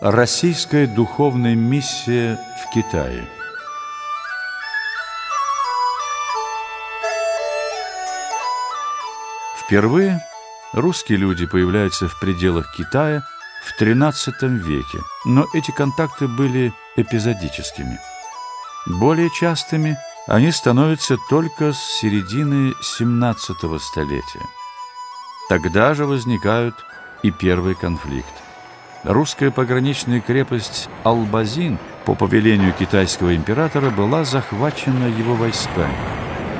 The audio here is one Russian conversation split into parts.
Российская духовная миссия в Китае Впервые русские люди появляются в пределах Китая в XIII веке, но эти контакты были эпизодическими. Более частыми они становятся только с середины XVII столетия. Тогда же возникают и первый конфликт. Русская пограничная крепость Албазин по повелению китайского императора была захвачена его войсками.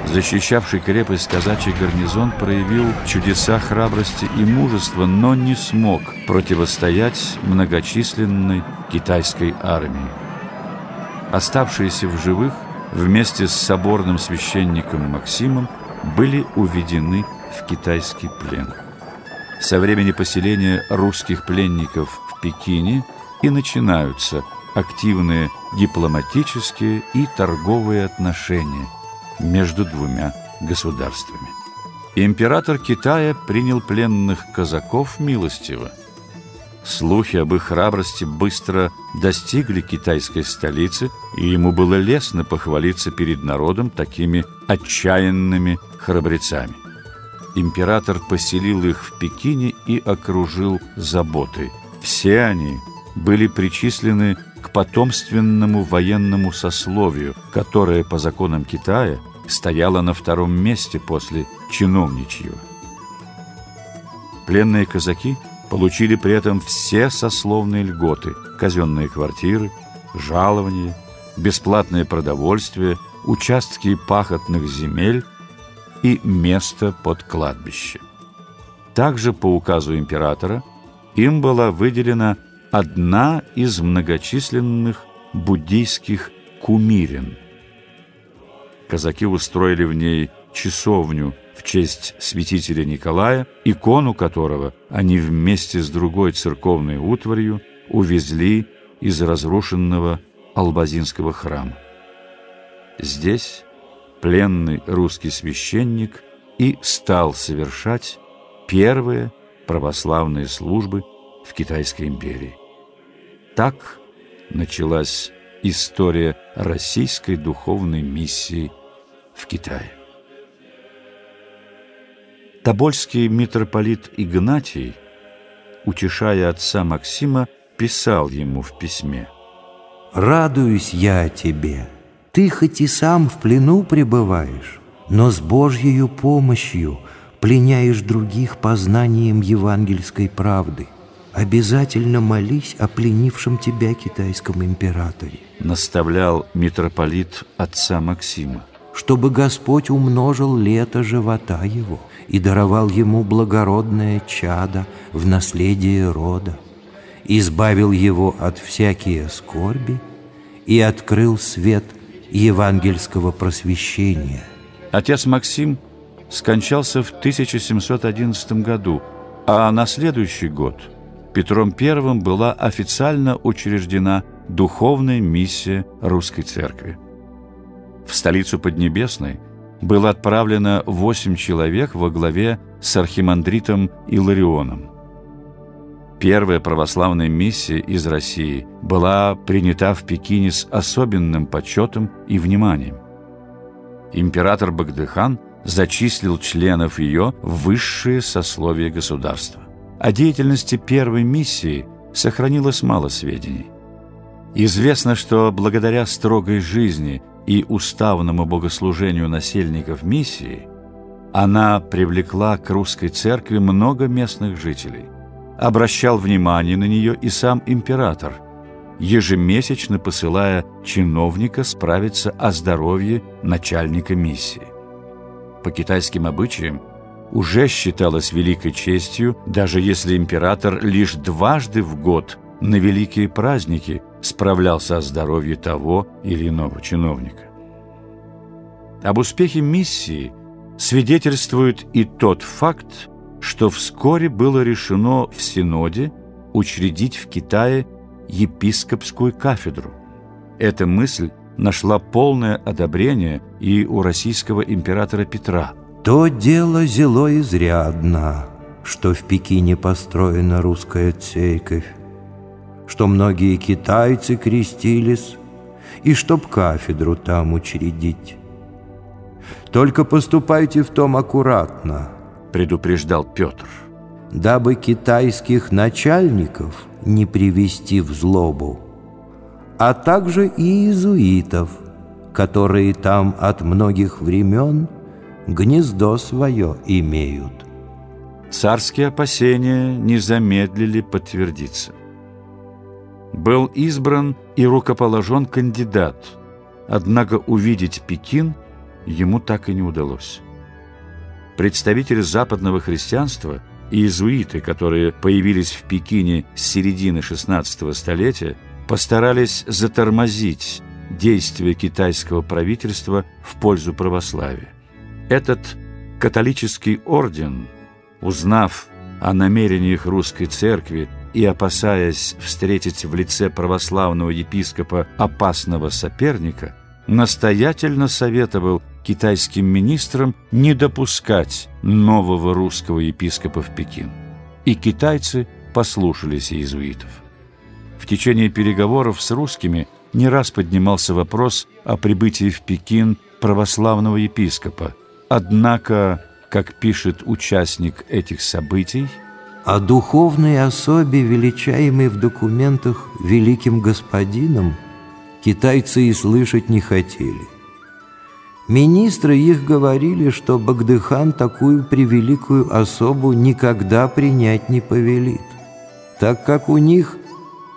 Защищавший крепость казачий гарнизон проявил чудеса храбрости и мужества, но не смог противостоять многочисленной китайской армии. Оставшиеся в живых вместе с соборным священником Максимом были уведены в китайский плен. Со времени поселения русских пленников в Пекине и начинаются активные дипломатические и торговые отношения между двумя государствами. Император Китая принял пленных казаков милостиво. Слухи об их храбрости быстро достигли китайской столицы, и ему было лестно похвалиться перед народом такими отчаянными храбрецами император поселил их в Пекине и окружил заботой. Все они были причислены к потомственному военному сословию, которое по законам Китая стояло на втором месте после чиновничьего. Пленные казаки получили при этом все сословные льготы, казенные квартиры, жалования, бесплатное продовольствие, участки пахотных земель и место под кладбище. Также по указу императора им была выделена одна из многочисленных буддийских кумирин. Казаки устроили в ней часовню в честь святителя Николая, икону которого они вместе с другой церковной утварью увезли из разрушенного Албазинского храма. Здесь пленный русский священник и стал совершать первые православные службы в Китайской империи. Так началась история российской духовной миссии в Китае. Тобольский митрополит Игнатий, утешая отца Максима, писал ему в письме «Радуюсь я тебе, ты хоть и сам в плену пребываешь, но с Божьей помощью пленяешь других познанием евангельской правды. Обязательно молись о пленившем тебя китайском императоре. Наставлял митрополит отца Максима. Чтобы Господь умножил лето живота его и даровал ему благородное чадо в наследие рода, избавил его от всякие скорби и открыл свет евангельского просвещения. Отец Максим скончался в 1711 году, а на следующий год Петром I была официально учреждена духовная миссия Русской Церкви. В столицу Поднебесной было отправлено восемь человек во главе с архимандритом Иларионом. Первая православная миссия из России была принята в Пекине с особенным почетом и вниманием. Император Багдыхан зачислил членов ее в высшие сословия государства. О деятельности первой миссии сохранилось мало сведений. Известно, что благодаря строгой жизни и уставному богослужению насельников миссии она привлекла к русской церкви много местных жителей – обращал внимание на нее и сам император, ежемесячно посылая чиновника справиться о здоровье начальника миссии. По китайским обычаям уже считалось великой честью, даже если император лишь дважды в год на великие праздники справлялся о здоровье того или иного чиновника. Об успехе миссии свидетельствует и тот факт, что вскоре было решено в Синоде учредить в Китае епископскую кафедру. Эта мысль нашла полное одобрение и у российского императора Петра. «То дело зело изрядно, что в Пекине построена русская церковь. что многие китайцы крестились, и чтоб кафедру там учредить. Только поступайте в том аккуратно, предупреждал Петр, дабы китайских начальников не привести в злобу, а также и иезуитов, которые там от многих времен гнездо свое имеют. Царские опасения не замедлили подтвердиться. Был избран и рукоположен кандидат, однако увидеть Пекин ему так и не удалось. Представители западного христианства и иезуиты, которые появились в Пекине с середины XVI столетия, постарались затормозить действия китайского правительства в пользу православия. Этот католический орден, узнав о намерениях русской церкви и опасаясь встретить в лице православного епископа опасного соперника, настоятельно советовал китайским министрам не допускать нового русского епископа в Пекин. И китайцы послушались иезуитов. В течение переговоров с русскими не раз поднимался вопрос о прибытии в Пекин православного епископа. Однако, как пишет участник этих событий, о духовной особе, величаемой в документах великим господином, китайцы и слышать не хотели. Министры их говорили, что Багдыхан такую превеликую особу никогда принять не повелит, так как у них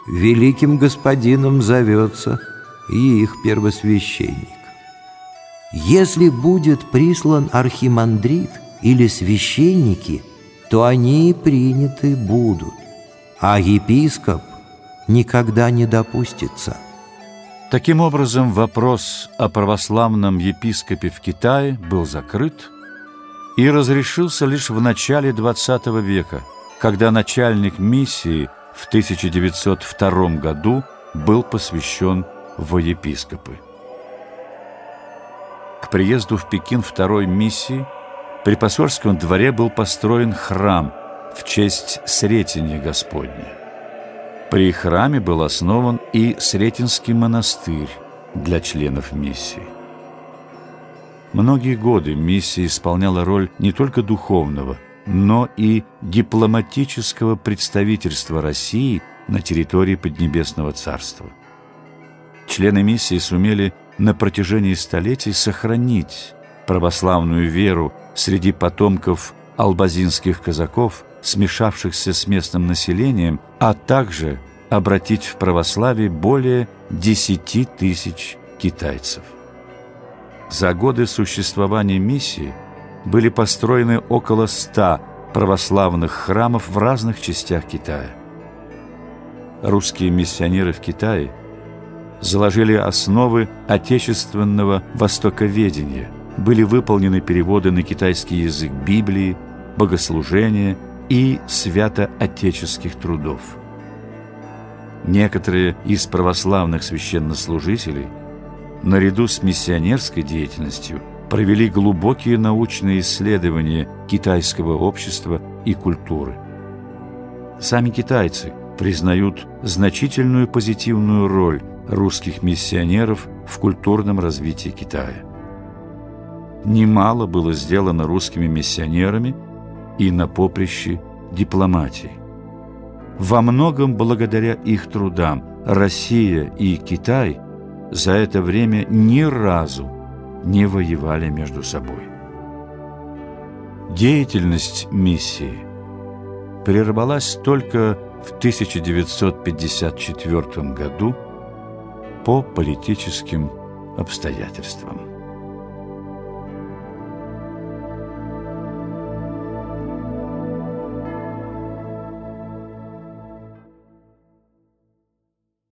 великим господином зовется и их первосвященник. Если будет прислан архимандрит или священники, то они приняты будут, а епископ никогда не допустится. Таким образом, вопрос о православном епископе в Китае был закрыт и разрешился лишь в начале XX века, когда начальник миссии – в 1902 году был посвящен во епископы. К приезду в Пекин второй миссии при посольском дворе был построен храм в честь Сретения Господня. При храме был основан и Сретенский монастырь для членов миссии. Многие годы миссия исполняла роль не только духовного – но и дипломатического представительства России на территории Поднебесного Царства. Члены миссии сумели на протяжении столетий сохранить православную веру среди потомков албазинских казаков, смешавшихся с местным населением, а также обратить в православие более 10 тысяч китайцев. За годы существования миссии – были построены около ста православных храмов в разных частях Китая. Русские миссионеры в Китае заложили основы отечественного востоковедения, были выполнены переводы на китайский язык Библии, богослужения и святоотеческих трудов. Некоторые из православных священнослужителей наряду с миссионерской деятельностью – провели глубокие научные исследования китайского общества и культуры. Сами китайцы признают значительную позитивную роль русских миссионеров в культурном развитии Китая. Немало было сделано русскими миссионерами и на поприще дипломатии. Во многом благодаря их трудам Россия и Китай за это время ни разу не воевали между собой. Деятельность миссии прервалась только в 1954 году по политическим обстоятельствам.